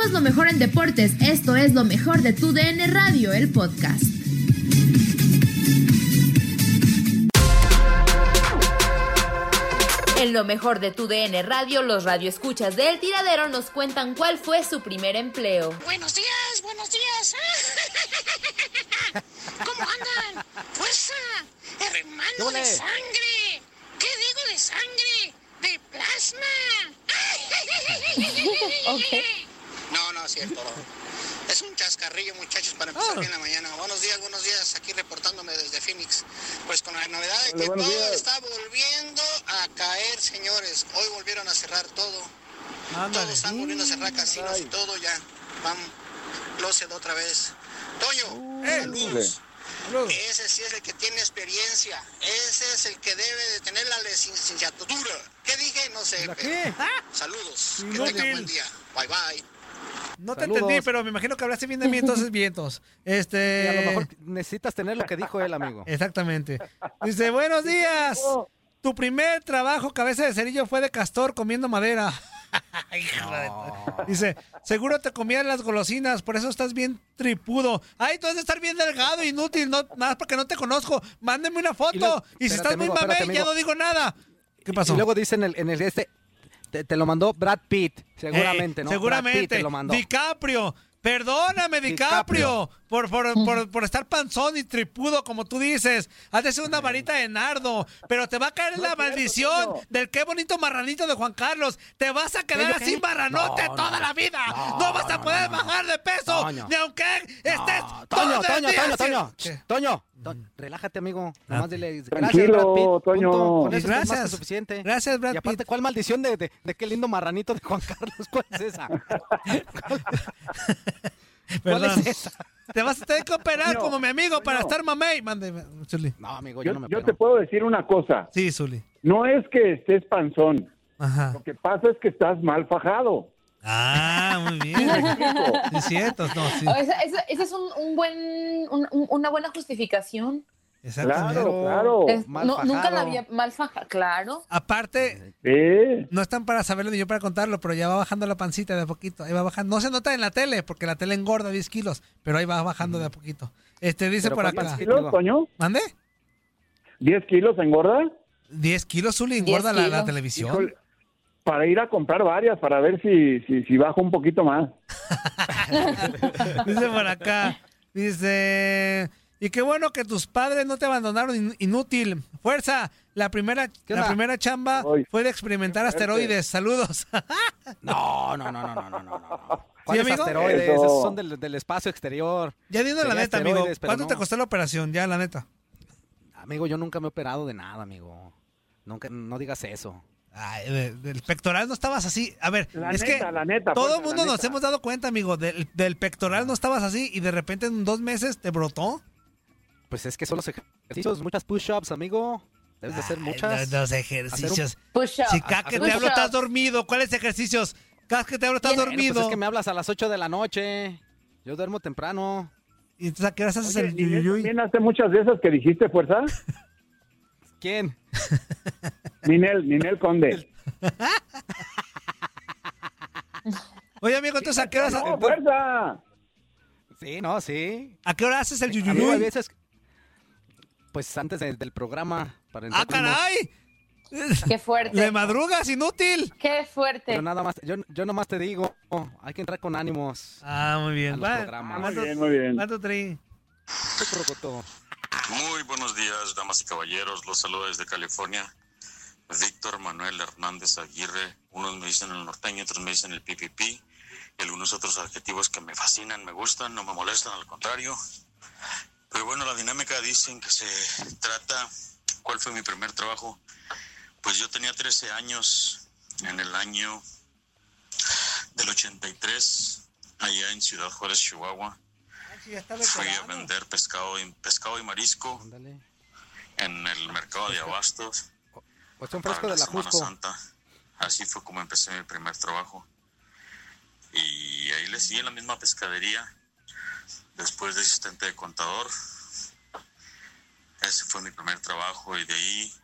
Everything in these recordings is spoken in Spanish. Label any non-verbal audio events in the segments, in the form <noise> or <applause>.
Somos lo mejor en deportes. Esto es lo mejor de tu DN Radio, el podcast. En lo mejor de tu DN Radio, los radioescuchas de El Tiradero nos cuentan cuál fue su primer empleo. Buenos días, buenos días. <laughs> ¿Cómo andan? Fuerza, hermano de sangre. ¿Qué digo de sangre? De plasma. <laughs> No, no es cierto. Es un chascarrillo, muchachos, para empezar bien la mañana. Buenos días, buenos días. Aquí reportándome desde Phoenix. Pues con la novedad de que todo está volviendo a caer, señores. Hoy volvieron a cerrar todo. Todos están volviendo a cerrar casinos y todo ya. Vamos, closet otra vez. Toño, saludos. Ese sí es el que tiene experiencia. Ese es el que debe de tener la licenciatura. ¿Qué dije? No sé. pero Saludos. <laughs> Que tengan buen día. Bye bye. No te entendí, pero me imagino que hablaste bien de mí, entonces vientos. Este. Y a lo mejor necesitas tener lo que dijo él, amigo. Exactamente. Dice, buenos días. Tu primer trabajo, cabeza de cerillo, fue de castor comiendo madera. <laughs> Hijo de tu- Dice, seguro te comían las golosinas, por eso estás bien tripudo. Ay, tú has de estar bien delgado, inútil, no, nada más porque no te conozco. Mándeme una foto. Y, luego- si espérate, estás muy mamey, ya no digo nada. ¿Qué pasó? Y luego dice en el, en el este, te, te lo mandó Brad Pitt, seguramente, Eh, ¿no? Seguramente. Brad Pitt te lo mandó. DiCaprio. Perdóname, DiCaprio, por, por, por, por estar panzón y tripudo, como tú dices. Has de ser una varita de nardo, pero te va a caer la maldición del qué bonito marranito de Juan Carlos. Te vas a quedar así qué? marranote No, toda no, la vida. No, no, vas a poder no, bajar de peso, Toño. ni aunque estés No, todo Toño, el Toño, día Toño. Toño, Toño, relájate, amigo. Nomás dile, gracias, Tranquilo, Brad Pitt. Toño. Con eso es más que Gracias. suficiente. Gracias, Brad Y aparte, Pitt. ¿cuál maldición de, de, de qué lindo marranito de Juan <laughs> Carlos? ¿Cuál es esa? <laughs> ¿Cuál es esa? Te vas a tener que operar como mi amigo para estar mamey. Mande, Zuli. No, amigo, yo, Yo, no me yo te puedo decir una cosa. Sí, Zuli. No es que estés panzón. Ajá. Lo que pasa es que estás mal fajado. Ah, muy bien. Sí, es cierto. No, sí. Oh, Esa, esa- esa es un, un buen, un- un- una buena justificación. Exactamente. Claro, claro. Es- mal no, nunca la había mal faja, claro. Aparte, Sí. no están para saberlo ni yo para contarlo, pero ya va bajando la pancita de a poquito. Ahí va bajando. No se nota en la tele, porque la tele engorda 10 kilos, pero ahí va bajando de a poquito. Este dice Pero por ¿cuántos acá. kilos? ¿Kilos, Toño? ¿Mande? ¿10 kilos engorda? 10 kilos, Zuli, engorda 10 la, la televisión. Híjole, para ir a comprar varias, para ver si, si, si bajo un poquito más. <laughs> Dice por acá. Dice. Y qué bueno que tus padres no te abandonaron in- inútil. Fuerza. La primera, ¿Qué la primera chamba fue de experimentar asteroides. Saludos. <laughs> No, no, no, no, no, no, no, no. Asteroides? Eso. Esos son del, del espacio exterior. ya diciendo la neta, amigo. ¿Cuánto te costó la operación? Ya, la neta. Amigo, yo nunca me he operado de nada, amigo. Nunca, no digas eso. Ay, de- del pectoral no estabas así. A ver, La es neta, que la neta, todo el mundo la nos neta. hemos dado cuenta, amigo. Del, del pectoral no estabas así y de repente en dos meses te brotó. Pues es que son los ejercicios, muchas push-ups, amigo. Debes de hacer Ay, muchas. los, los ejercicios. Si cada que te hablo estás dormido, ¿cuáles ejercicios? Cada que te hablo estás Bueno, dormido. pues es que me hablas a las 8 de la noche. Yo duermo temprano. ¿Y entonces a qué horas haces Oye, el también hace muchas de esas que dijiste, fuerza? ¿Quién? <laughs> Ninel, Ninel Conde. <laughs> Oye, amigo, entonces ¿a qué horas, ¡No, fuerza! Sí, no, sí. ¿a qué hora haces el Amigo, a yuyuyuy? veces, pues antes de- del programa. Para ¡Ah, caray! Qué fuerte. ¡Le madrugas, inútil! Qué fuerte. Pero nada más, yo, yo nomás te digo, hay que entrar con ánimos Ah, muy a bien. los Va, programas. Muy ¿Cuánto, bien, muy bien. Qué crocoto. Muy buenos días, damas y caballeros. Los saludo desde California. Víctor Manuel Hernández Aguirre. Unos me dicen el norteño, otros me dicen el PPP. Y algunos otros adjetivos que me fascinan, me gustan, no me molestan, al contrario. Pero bueno, la dinámica dicen que se trata. ¿Cuál fue mi primer trabajo? Pues yo tenía 13 años en el año del 83, allá en Ciudad Juárez, Chihuahua. Fui a vender pescado y, pescado y marisco en el mercado de <laughs> abastos Pues un fresco la de la Semana Jusco. Santa. Así fue como empecé mi primer trabajo. Y ahí le seguí en la misma pescadería, después de asistente de contador. Ese fue mi primer trabajo y de ahí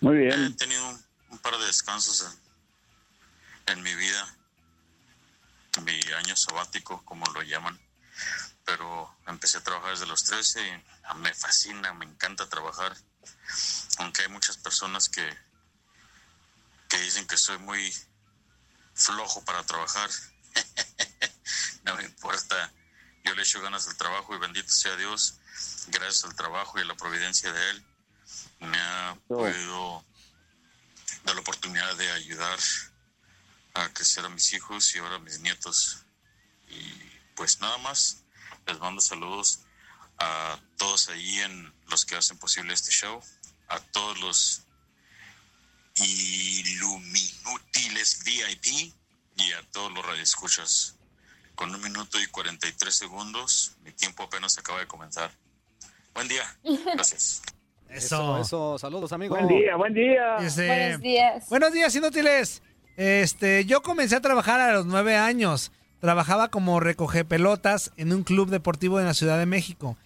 Muy he bien. tenido un, un par de descansos en, en mi vida, mi año sabático, como lo llaman. Pero empecé a trabajar desde los 13 y me fascina, me encanta trabajar. Aunque hay muchas personas que, que dicen que soy muy flojo para trabajar. <laughs> no me importa. Yo le echo ganas al trabajo y bendito sea Dios, gracias al trabajo y a la providencia de Él, me ha podido dar la oportunidad de ayudar a crecer a mis hijos y ahora a mis nietos. Y pues nada más, les mando saludos a todos ahí en los que hacen posible este show, a todos los Illuminutiles VIP y a todos los radioescuchas. Con un minuto y 43 segundos, mi tiempo apenas acaba de comenzar. Buen día. <laughs> Gracias. Eso, eso. Saludos, amigo. Buen día, buen día. Dice, Buenos días. Buenos días, inútiles. Este, yo comencé a trabajar a los nueve años. Trabajaba como recoge pelotas en un club deportivo en la Ciudad de México.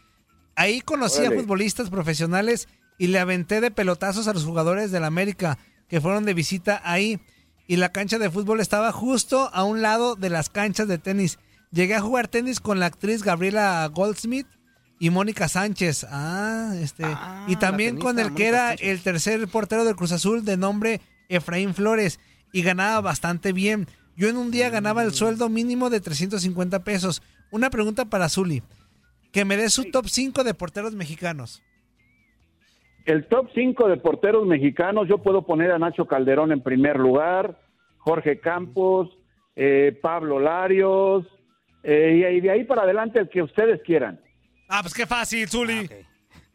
Ahí conocí a futbolistas profesionales y le aventé de pelotazos a los jugadores del América que fueron de visita ahí. Y la cancha de fútbol estaba justo a un lado de las canchas de tenis. Llegué a jugar tenis con la actriz Gabriela Goldsmith y Mónica Sánchez. Ah, este. Ah, y también con el que Mónica era Sánchez. el tercer portero del Cruz Azul de nombre Efraín Flores. Y ganaba bastante bien. Yo en un día ganaba Mm. el sueldo mínimo de 350 pesos. Una pregunta para Zuli. Que me dé su top 5 de porteros mexicanos. El top 5 de porteros mexicanos, yo puedo poner a Nacho Calderón en primer lugar, Jorge Campos, eh, Pablo Larios, eh, y de ahí para adelante el que ustedes quieran. Ah, pues qué fácil, Zuli.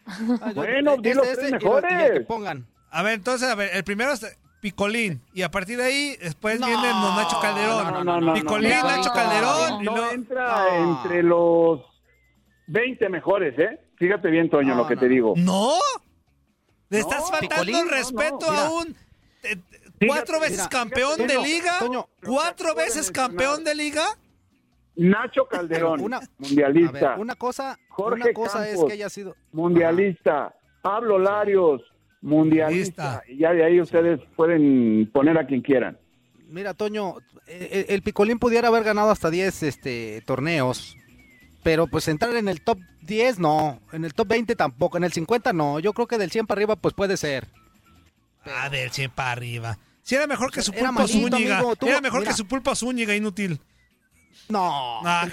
Ah, yo- Bueno, este, di los este, tres y lo- y mejores. que pongan. A ver, entonces, a ver, el primero es Picolín. Y a partir de ahí, después No, viene Don Nacho Calderón. No, no, no, Picolín, Nacho no, Calderón. y No entra No. entre los 20 mejores, ¿eh? Fíjate bien, Toño, No, lo que no, te no. digo. ¿No? Le No, estás faltando Picolín, respeto no, a un eh, cuatro veces mira, campeón de liga. Toño, cuatro veces campeón de liga. Nacho Calderón, Una- A mundialista. ver, una cosa, Jorge una cosa es Campos. que haya sido. mundialista. Pablo Larios, mundialista. Lista. Y ya de ahí ustedes pueden poner a quien quieran. Mira, Toño, eh, el, Picolín pudiera haber ganado hasta 10 este, torneos, pero pues entrar en el top 10 no, en el top 20 tampoco, en el 50 no, yo creo que del 100 para arriba pues puede ser. A ver, si para arriba. Si era mejor que su Era pulpo malito, Zúñiga. amigo, Era mejor mira. que su pulpo Zúñiga, inútil. No. Ah.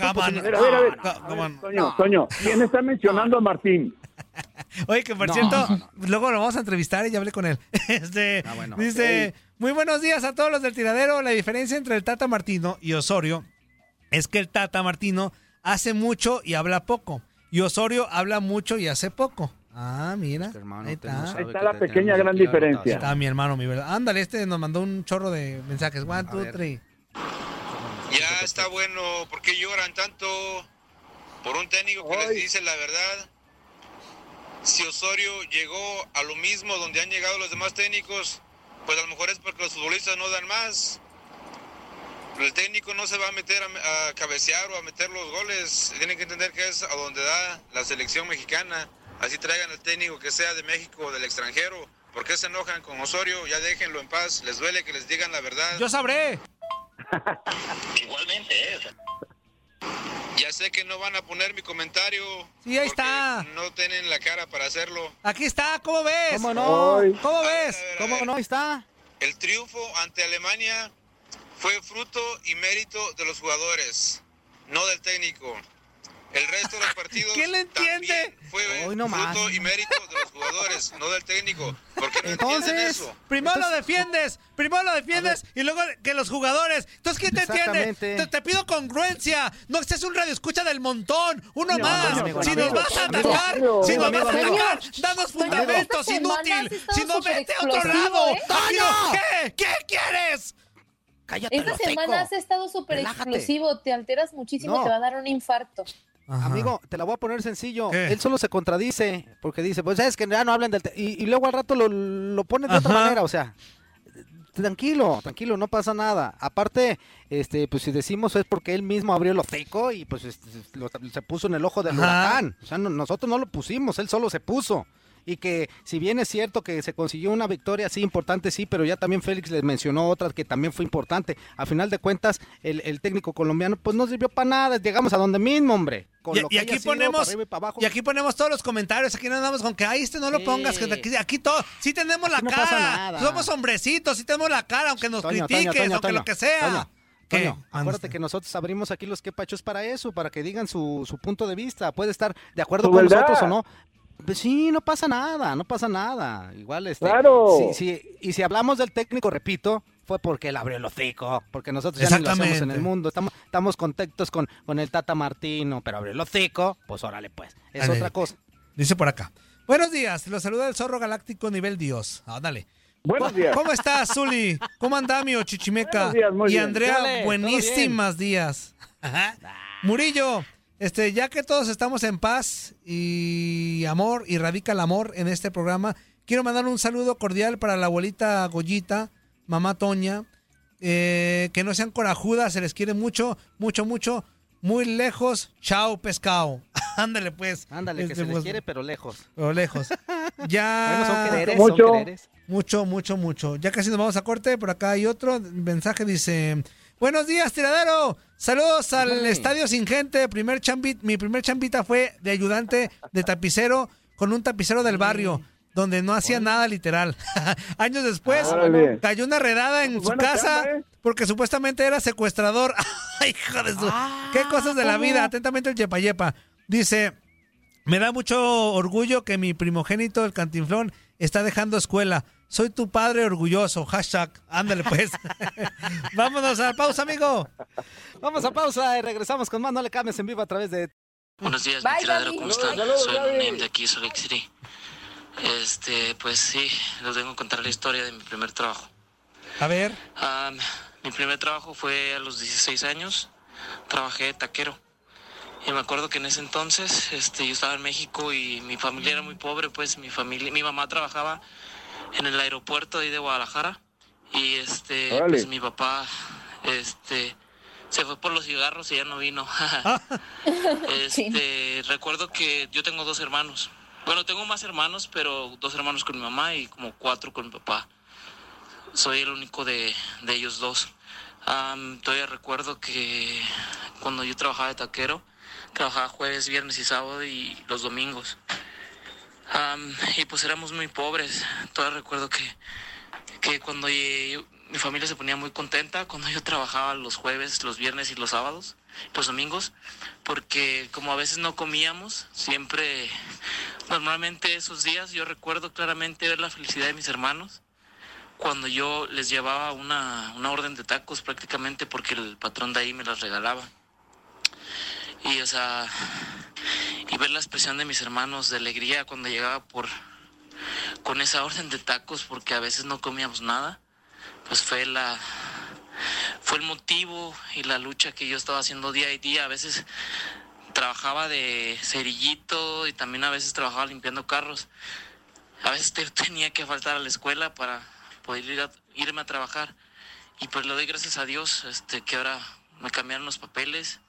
No. Toño. Toño, ¿quién está mencionando a Martín? <laughs> Oye, que por No, cierto, no, luego lo vamos a entrevistar y ya hablé con él. <laughs> Este, Ah, bueno. dice, muy buenos días a todos los del tiradero. La diferencia entre el Tata Martino y Osorio es que el Tata Martino hace mucho y habla poco. Y Osorio habla mucho y hace poco. Ah, mira. Este hermano ahí no está. Ahí la te pequeña gran diferencia. Está mi hermano, mi verdad. Ándale, este nos mandó un chorro de mensajes. One, two, three. Ya está bueno. ¿Por qué lloran tanto por un técnico que les dice la verdad? Si Osorio llegó a lo mismo donde han llegado los demás técnicos, pues a lo mejor es porque los futbolistas no dan más. El técnico no se va a meter a, a cabecear o a meter los goles. Tienen que entender que es a donde da la selección mexicana. Así traigan al técnico que sea de México o del extranjero. ¿Por qué se enojan con Osorio? Ya déjenlo en paz. Les duele que les digan la verdad. Yo sabré. <laughs> Igualmente, ¿eh? Ya sé que no van a poner mi comentario. Sí, ahí está. No tienen la cara para hacerlo. Aquí está, ¿cómo ves? ¿Cómo no? ¿Cómo ves? ¿Cómo no? Ahí está. El triunfo ante Alemania fue fruto y mérito de los jugadores, no del técnico. El resto de los <laughs> partidos ¿Quién le entiende? también fue Hoy no más. fruto y mérito de los jugadores, no del técnico. ¿Por qué no entienden Entonces, eso? Primero lo defiendes, primero lo defiendes y luego que los jugadores. Entonces, ¿quién te entiende? Te, te pido congruencia. No seas un radio escucha del montón. Uno más. amigo, si amigo, nos vas a amigo, atacar, amigo, si nos amigo, vas a atacar, danos fundamentos, inútil. Si no, vete a otro lado. ¿eh? ¿Qué? ¿Qué quieres? Cállate, Esta semana has estado súper explosivo, te alteras muchísimo, No. te va a dar un infarto. Amigo, te la voy a poner sencillo. ¿Qué? Él solo se contradice porque dice, pues sabes que ya no hablan del... te-". Y, y luego al rato lo, lo pone de otra manera, o sea, tranquilo, tranquilo, no pasa nada. Aparte, este, pues si decimos es porque él mismo abrió el hocico y pues este, lo- se puso en el ojo del Ajá. huracán. O sea, no- nosotros no lo pusimos, él solo se puso. Y que si bien es cierto que se consiguió una victoria, sí, importante, sí, pero ya también Félix les mencionó otra que también fue importante. A final de cuentas, el, el técnico colombiano pues no sirvió para nada, llegamos a donde mismo, hombre. Con Y, lo y que aquí sido, ponemos para y para y aquí ponemos todos los comentarios. Aquí no andamos con que ahí este no lo Sí. pongas. Que aquí, aquí todo. Sí tenemos la no cara. Somos hombrecitos. Sí tenemos la cara, aunque nos Toño, critiques, Toño, aunque Toño, lo que sea. Toño, ¿Qué? Toño, acuérdate que nosotros abrimos aquí los quepachos para eso, para que digan su, su punto de vista. Puede estar de acuerdo con verdad. nosotros o no. Pues sí, no pasa nada, no pasa nada. Igual este. Claro. sí, sí, y si hablamos del técnico, repito, fue porque él abrió el hocico, porque nosotros ya ni lo hacemos en el mundo. Estamos, estamos contentos con, con el Tata Martino, pero abrió el hocico, pues órale pues. Es otra cosa. Dice por acá. Buenos días, los saluda el zorro galáctico nivel Dios. Ándale. Buenos ¿Cómo- días. ¿Cómo estás, Zuli? ¿Cómo andamio, Chichimeca? Buenos días, muy y. Andrea, buenísimas días. Ajá. Murillo, este, ya que todos estamos en paz y amor, y radica el amor en este programa, quiero mandar un saludo cordial para la abuelita Goyita, mamá Toña, eh, que no sean corajudas, se les quiere mucho, mucho, mucho, muy lejos, chao pescado. <laughs> Ándale pues. Ándale, que Este, se les pues, quiere, pero lejos. Pero lejos. <laughs> Ya. Bueno, son quereres, Mucho. son quereres. Mucho, mucho, mucho. Ya casi nos vamos a corte. Por acá hay otro mensaje. Dice: Buenos días, tiradero. Saludos al. Estadio Sin Gente. Primer mi primer chambita fue de ayudante de tapicero con un tapicero del barrio. Donde no hacía nada literal. <laughs> Años después, Órale. cayó una redada en su casa chamba, ¿eh? porque supuestamente era secuestrador. <laughs> Hijo de su. Qué cosas de la vida. Atentamente el Yepa Yepa. Dice: me da mucho orgullo que mi primogénito, el cantinflón, está dejando escuela. Soy tu padre orgulloso. Hashtag. Ándale, pues. <laughs> Vámonos a la pausa, amigo. Vamos a pausa y regresamos con más. No le cambies en vivo a través de Buenos días, Bye, mi tiradero. ¿cómo están? Soy. Name de aquí, Salt City. Este, pues sí, les vengo a contar la historia de mi primer trabajo. A ver. Am, mi primer trabajo fue a los 16 años. Trabajé de taquero. Y me acuerdo que en ese entonces este, yo estaba en México y mi familia era muy pobre, pues mi familia, mi mamá trabajaba en el aeropuerto de ahí de Guadalajara. Y este, pues mi papá, este, se fue por los cigarros y ya no vino. <laughs> <laughs> Este, recuerdo que yo tengo dos hermanos. Bueno, tengo más hermanos, pero dos hermanos con mi mamá y como cuatro con mi papá. Soy el único de, de ellos dos. Am, todavía recuerdo que cuando yo trabajaba de taquero, trabajaba jueves, viernes y sábado y los domingos. Am, y pues éramos muy pobres. Todavía recuerdo que, que cuando mi familia se ponía muy contenta cuando yo trabajaba los jueves, los viernes y los sábados, los domingos, porque como a veces no comíamos, siempre, normalmente esos días yo recuerdo claramente ver la felicidad de mis hermanos cuando yo les llevaba una, una orden de tacos prácticamente porque el patrón de ahí me las regalaba. Y o sea, y ver la expresión de mis hermanos de alegría cuando llegaba por con esa orden de tacos porque a veces no comíamos nada, pues fue la fue el motivo y la lucha que yo estaba haciendo día a día. A veces trabajaba de cerillito y también a veces trabajaba limpiando carros. A veces te- <laughs> tenía que faltar a la escuela para poder ir irme a trabajar. y pues le doy gracias a Dios este, que ahora me cambiaron los papeles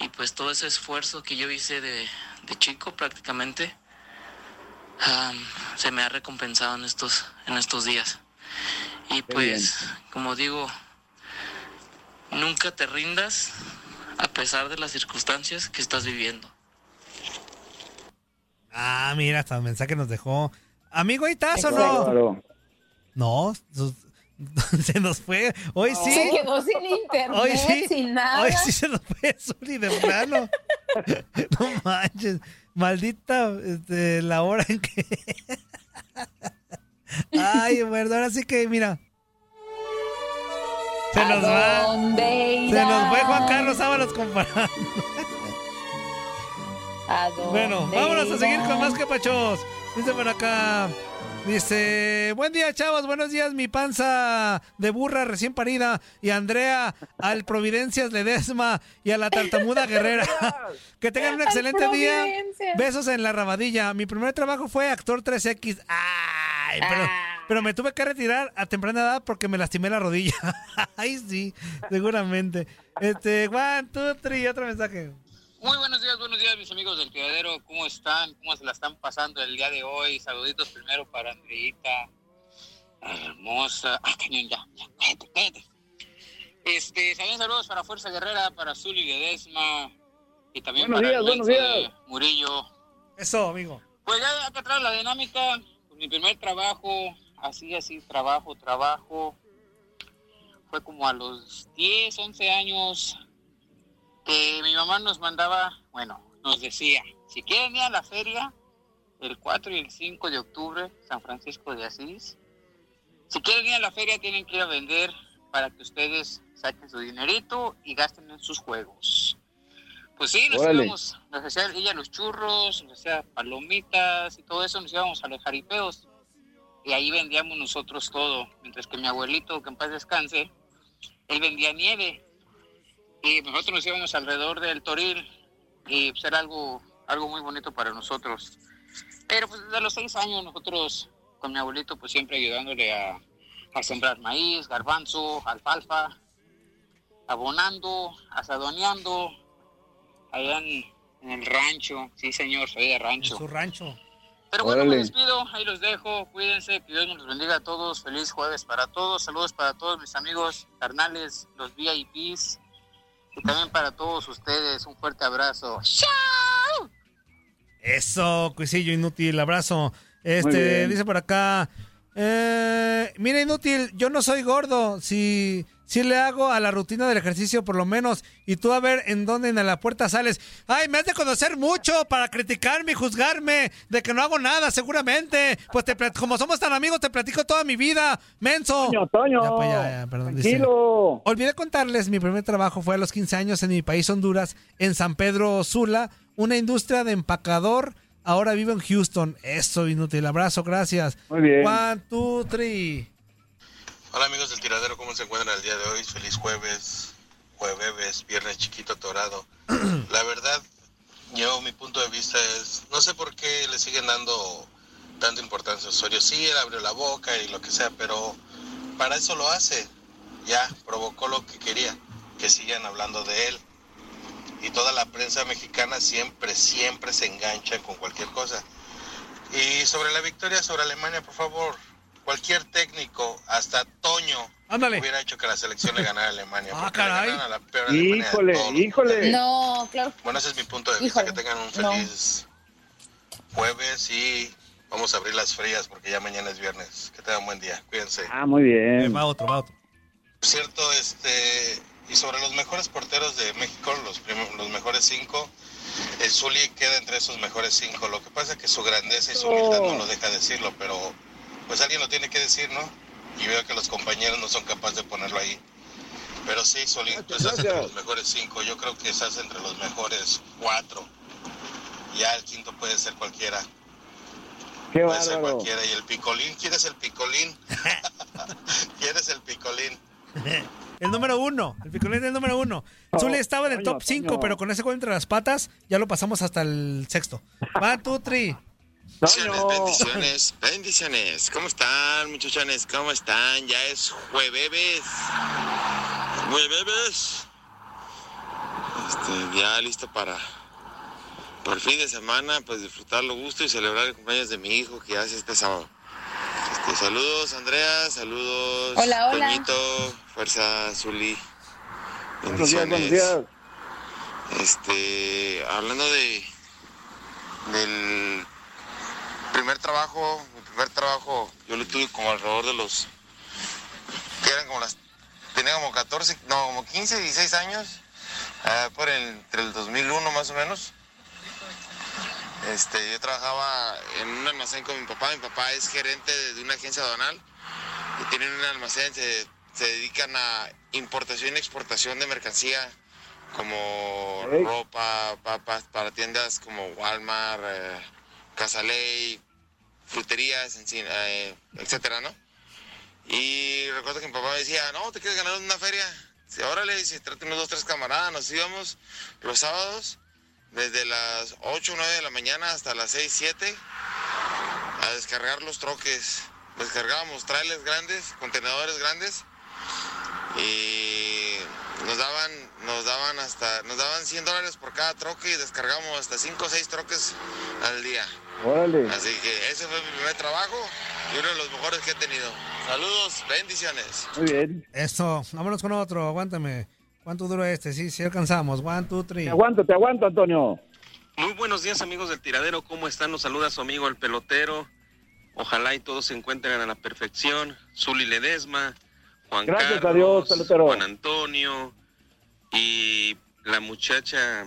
y pues todo ese esfuerzo que yo hice de, de chico prácticamente am, se me ha recompensado en estos, en estos días. Y pues, como digo, nunca te rindas a pesar de las circunstancias que estás viviendo. Ah, mira, hasta el mensaje nos dejó. Amigo, ¿ahí estás o no? No, <laughs> se nos fue. Hoy sí. Se quedó sin internet, Hoy sí. sin nada. Hoy sí se nos fue Zuli de plano. <laughs> no manches. Maldita este, la hora en que. <laughs> Ay, bueno, ahora sí que, mira. Se nos va. Se nos fue Juan? Carlos Ábalos comparando. ¿A dónde Bueno, vámonos a seguir con más capachos. Dice por acá. Dice, buen día chavos, buenos días mi panza de burra recién parida y Andrea al Providencias Ledesma y a la tartamuda <laughs> guerrera. <laughs> que tengan un excelente día. Besos en la rabadilla. Mi primer trabajo fue actor 3X. Ay, pero, Ah. pero me tuve que retirar a temprana edad porque me lastimé la rodilla. <laughs> Ay, sí, seguramente. Este, one, two, three, otro mensaje. Muy buenos días, buenos días mis amigos del criadero, ¿cómo están? ¿Cómo se la están pasando el día de hoy? Saluditos primero para Andreita, hermosa. Ah, cañón, ya, ya, cállate, cállate. Este, también saludos para Fuerza Guerrera, para Zuli Ledesma y también Buenos para días, buenos días. Murillo. Eso, amigo. Pues ya acá atrás la dinámica, pues, mi primer trabajo, así, así, trabajo, trabajo, fue como a los 10, 11 años mi mamá nos mandaba, bueno, nos decía, si quieren ir a la feria, el 4 y el 5 de octubre, San Francisco de Asís, si quieren ir a la feria tienen que ir a vender para que ustedes saquen su dinerito y gasten en sus juegos. Pues sí, nos Órale. íbamos, nos hacía ella los churros, nos hacía palomitas y todo eso, nos íbamos a los jaripeos y ahí vendíamos nosotros todo, mientras que mi abuelito, que en paz descanse, él vendía nieve y nosotros nos íbamos alrededor del toril y pues era algo, algo muy bonito para nosotros. Pero pues desde los seis años nosotros con mi abuelito pues siempre ayudándole a, a sembrar maíz, garbanzo, alfalfa, abonando, asadoneando, allá en, en el rancho, sí señor, soy de rancho. Su rancho. Pero bueno, me Órale. despido, ahí los dejo, cuídense, que Dios nos los bendiga a todos, feliz jueves para todos, saludos para todos mis amigos carnales, los VIPs, y también para todos ustedes, un fuerte abrazo. ¡Chao! Eso, cuisillo inútil, abrazo. Este, dice por acá. Eh, mira, inútil, yo no soy gordo. Si, si le hago a la rutina del ejercicio, por lo menos. Y tú a ver en dónde en la puerta sales. Ay, me has de conocer mucho para criticarme y juzgarme de que no hago nada, seguramente. Pues te, como somos tan amigos, te platico toda mi vida, menso. Toño, Toño. Ya, pues, ya, ya, perdón, dice. Tranquilo. Olvidé contarles, mi primer trabajo fue a los 15 años en mi país, Honduras, en San Pedro Sula, una industria de empacador. Ahora vivo en Houston. Eso, inútil. Abrazo, gracias. Muy bien. One, two, three. Hola amigos del tiradero, ¿cómo se encuentran el día de hoy? Feliz jueves, jueves, viernes chiquito torado. <clears throat> La verdad, yo mi punto de vista es, no sé por qué le siguen dando tanta importancia a Osorio. Sí, él abrió la boca y lo que sea, pero para eso lo hace. Ya, provocó lo que quería, que sigan hablando de él. Y toda la prensa mexicana siempre, siempre se engancha con cualquier cosa. Y sobre la victoria sobre Alemania, por favor, cualquier técnico, hasta Toño, Ándale. hubiera hecho que la selección le ganara a Alemania. <laughs> Ah, porque le caray. ganaron a la peor Alemania Híjole, los híjole. No, claro. Bueno, ese es mi punto de vista. Híjole, Que tengan un no. feliz jueves y vamos a abrir las frías porque ya mañana es viernes. Que tengan buen día. Cuídense. Ah, muy Eh, bien. va otro, va otro. Por cierto, este, y sobre los mejores porteros de México, los, los mejores cinco, el Zuli queda entre esos mejores cinco. Lo que pasa es que su grandeza y su humildad no lo deja decirlo, pero pues alguien lo tiene que decir, ¿no? Y veo que los compañeros no son capaces de ponerlo ahí. Pero sí, Zuli, tú estás entre los mejores cinco. Yo creo que estás entre los mejores cuatro. Ya el quinto puede ser cualquiera. Qué Puede ser cualquiera. Y el picolín, ¿quién es el picolín? <laughs> ¿Quién es el picolín? <laughs> El número uno. El picolín es el número uno. Oh, Zuli estaba en el top 5, Toño. pero con ese gol entre las patas ya lo pasamos hasta el sexto. Two, three. Bendiciones, bendiciones, bendiciones. ¿Cómo están, muchachones? ¿Cómo están? Ya es jueves. Jueves. Este, ya listo para, por el fin de semana, pues disfrutar lo gusto y celebrar el cumpleaños de mi hijo que hace este sábado. Este, saludos, Andrea. Saludos. Hola, hola. Toñito, Fuerza, Zuli. Buenos días, buenos Bendiciones. días. Este, hablando de del primer trabajo, mi primer trabajo, yo lo tuve como alrededor de los que eran como las tenía como 14, no, como 15, 16 años, ah, por el- entre el 2001 más o menos. Este, yo trabajaba en un almacén con mi papá, mi papá es gerente de, una agencia aduanal y tienen un almacén, se, se dedican a importación y exportación de mercancía como ropa, papas para tiendas como Walmart, eh, Casa Ley, fruterías, eh, etcétera, ¿no? Y recuerdo que mi papá me decía, no, ¿te quieres ganar una feria? Sí, órale, si trate unos dos, tres camaradas, nos íbamos los sábados desde las 8 o 9 de la mañana hasta las 6, 7 a descargar los troques. Descargábamos trailers grandes, contenedores grandes y nos daban, nos daban hasta, nos daban 100 dólares por cada troque y descargamos hasta 5 o 6 troques al día. Órale. Así que ese fue mi primer trabajo y uno de los mejores que he tenido. Saludos, bendiciones. Muy bien. Eso, vámonos con otro, aguántame. ¿Cuánto dura este? Sí, sí alcanzamos. One, two, three. Te aguanto, te aguanto, Antonio. Muy buenos días amigos del tiradero, ¿cómo están? Nos saluda su amigo el pelotero. Ojalá y todos se encuentren a la perfección. Zuli Ledesma, Juan Gracias a Carlos, Dios, pelotero. Juan Antonio y la muchacha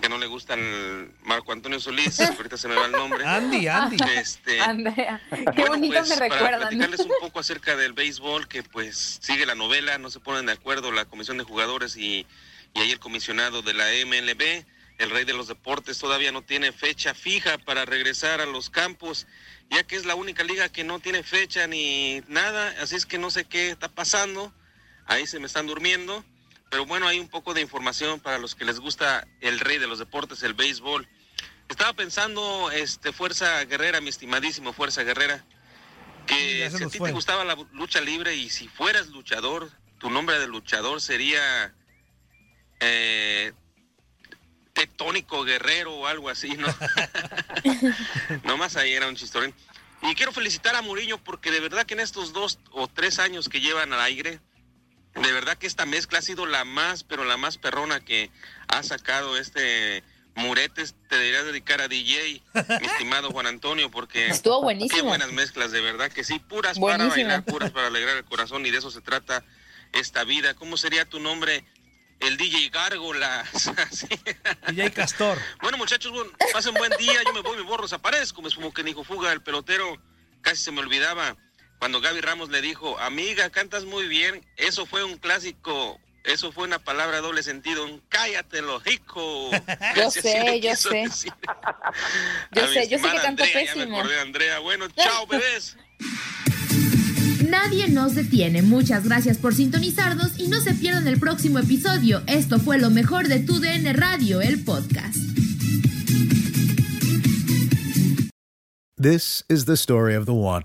que no le gusta el Marco Antonio Solís, <laughs> ahorita se me va el nombre. Andy, Andy. Este, <laughs> Andrea, qué bueno, bonito pues, me Para recuerdan. platicarles un poco acerca del béisbol, que pues sigue la novela, no se ponen de acuerdo la comisión de jugadores y, y ahí el comisionado de la MLB, el rey de los deportes, todavía no tiene fecha fija para regresar a los campos, ya que es la única liga que no tiene fecha ni nada, así es que no sé qué está pasando, ahí se me están durmiendo, pero bueno, hay un poco de información para los que les gusta el rey de los deportes, el béisbol. Estaba pensando, este, Fuerza Guerrera, mi estimadísimo Fuerza Guerrera, que si a ti fue. te gustaba la lucha libre y si fueras luchador, tu nombre de luchador sería eh, Tectónico Guerrero o algo así, ¿no? <laughs> Nomás ahí era un chistorín. Y quiero felicitar a Mourinho porque de verdad que en estos dos o tres años que llevan al aire, de verdad que esta mezcla ha sido la más, pero la más perrona que ha sacado este Muretes. Te deberías dedicar a DJ, <laughs> mi estimado Juan Antonio, porque Estuvo buenísimo. Qué buenas mezclas, de verdad que sí, puras para bailar, puras para alegrar el corazón y de eso se trata esta vida. ¿Cómo sería tu nombre? El DJ Gárgolas. <laughs> Sí. DJ Castor. Bueno, muchachos, bueno, pasen buen día. Yo me voy, me borro, desaparezco. Me como que dijo fuga el pelotero. Casi se me olvidaba. Cuando Gaby Ramos le dijo, amiga, cantas muy bien. Eso fue un clásico. Eso fue una palabra doble sentido. Un cállate, lojico. <laughs> Yo sé, yo sé. <laughs> Yo sé, yo sé que canto Andrea, ya me pésimo. Andrea. Bueno, chao, <laughs> bebés. Nadie nos detiene. Muchas gracias por sintonizarnos y no se pierdan el próximo episodio. Esto fue lo mejor de tu DN Radio, el podcast. This is the story of the one.